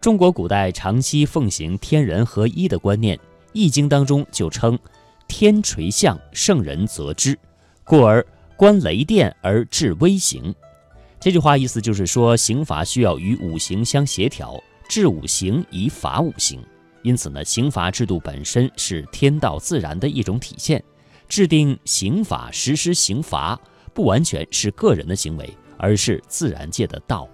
中国古代长期奉行天人合一的观念，《易经》当中就称“天垂象，圣人则之”，故而观雷电而治微刑。这句话意思就是说，刑罚需要与五行相协调，治五行以法五行。因此呢，刑罚制度本身是天道自然的一种体现。制定刑法、实施刑罚，不完全是个人的行为，而是自然界的道。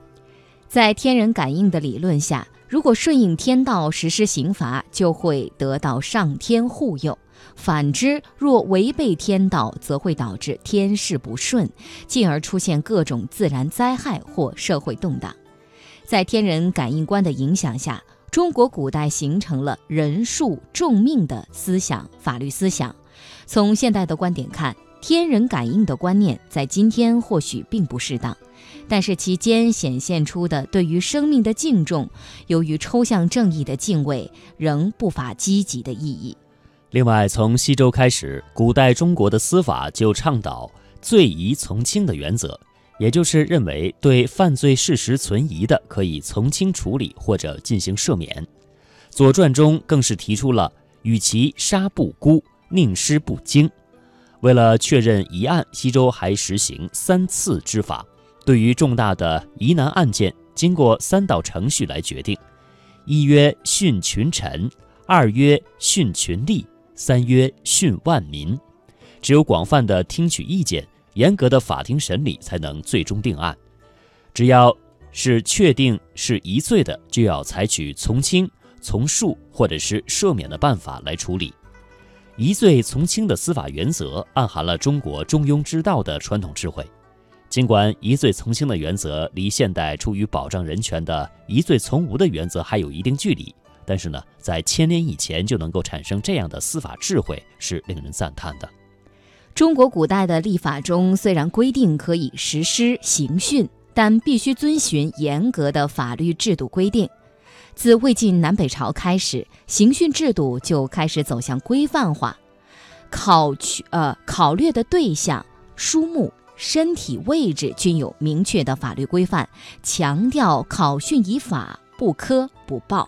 在天人感应的理论下。如果顺应天道实施刑罚，就会得到上天护佑；反之，若违背天道，则会导致天事不顺，进而出现各种自然灾害或社会动荡。在天人感应观的影响下，中国古代形成了人数重命的思想法律思想。从现代的观点看，天人感应的观念在今天或许并不适当。但是其间显现出的对于生命的敬重，由于抽象正义的敬畏，仍不乏积极的意义。另外，从西周开始，古代中国的司法就倡导罪疑从轻的原则，也就是认为对犯罪事实存疑的，可以从轻处理或者进行赦免。《左传》中更是提出了“与其杀不辜，宁失不惊”。为了确认疑案，西周还实行三次之法。对于重大的疑难案件，经过三道程序来决定：一曰训群臣，二曰训群吏，三曰训万民。只有广泛的听取意见，严格的法庭审理，才能最终定案。只要是确定是疑罪的，就要采取从轻、从恕或者是赦免的办法来处理。疑罪从轻的司法原则，暗含了中国中庸之道的传统智慧。尽管疑罪从轻的原则离现代出于保障人权的疑罪从无的原则还有一定距离，但是呢，在千年以前就能够产生这样的司法智慧，是令人赞叹的。中国古代的立法中虽然规定可以实施刑讯，但必须遵循严格的法律制度规定。自魏晋南北朝开始，刑讯制度就开始走向规范化，考取呃考虑的对象、书目。身体位置均有明确的法律规范，强调考训以法，不苛不暴。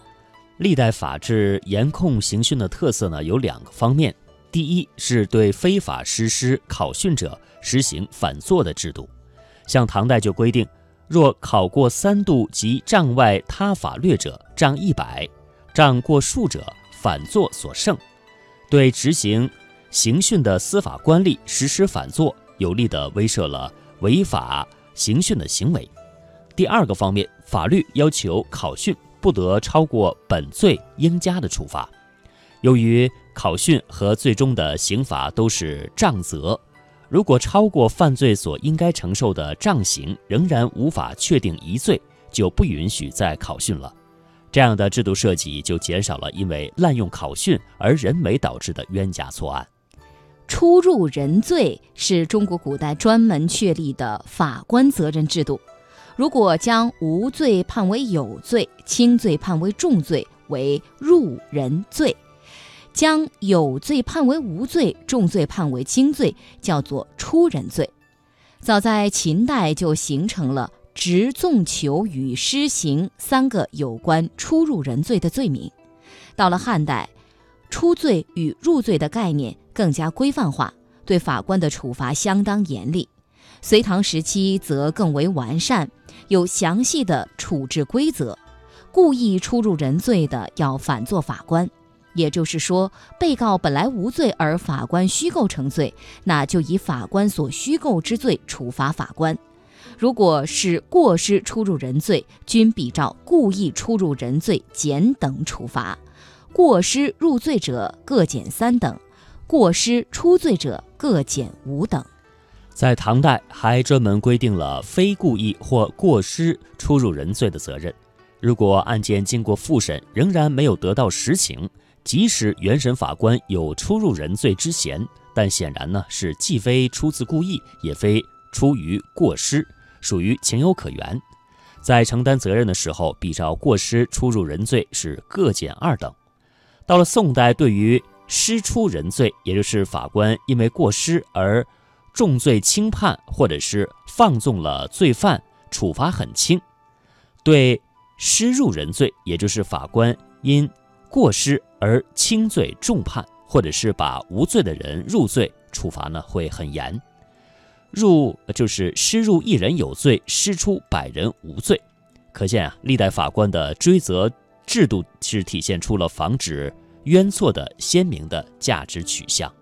历代法制严控刑讯的特色呢，有两个方面：第一是对非法实施考训者实行反坐的制度，像唐代就规定，若考过三度及障外他法略者，杖一百；杖过数者，反坐所胜。对执行刑讯的司法官吏实施反坐。有力地威慑了违法刑讯的行为。第二个方面，法律要求考训不得超过本罪应加的处罚。由于考训和最终的刑罚都是杖责，如果超过犯罪所应该承受的杖刑，仍然无法确定疑罪，就不允许再考训了。这样的制度设计就减少了因为滥用考训而人为导致的冤假错案。出入人罪是中国古代专门确立的法官责任制度。如果将无罪判为有罪，轻罪判为重罪，为入人罪；将有罪判为无罪，重罪判为轻罪，叫做出人罪。早在秦代就形成了执纵囚与施行三个有关出入人罪的罪名。到了汉代，出罪与入罪的概念。更加规范化，对法官的处罚相当严厉。隋唐时期则更为完善，有详细的处置规则。故意出入人罪的要反做法官，也就是说，被告本来无罪，而法官虚构成罪，那就以法官所虚构之罪处罚法官。如果是过失出入人罪，均比照故意出入人罪减等处罚，过失入罪者各减三等。过失出罪者各减五等。在唐代还专门规定了非故意或过失出入人罪的责任。如果案件经过复审仍然没有得到实情，即使原审法官有出入人罪之嫌，但显然呢是既非出自故意，也非出于过失，属于情有可原。在承担责任的时候，比照过失出入人罪是各减二等。到了宋代，对于失出人罪，也就是法官因为过失而重罪轻判，或者是放纵了罪犯，处罚很轻。对失入人罪，也就是法官因过失而轻罪重判，或者是把无罪的人入罪，处罚呢会很严。入就是失入一人有罪，失出百人无罪。可见啊，历代法官的追责制度是体现出了防止冤错的鲜明的价值取向。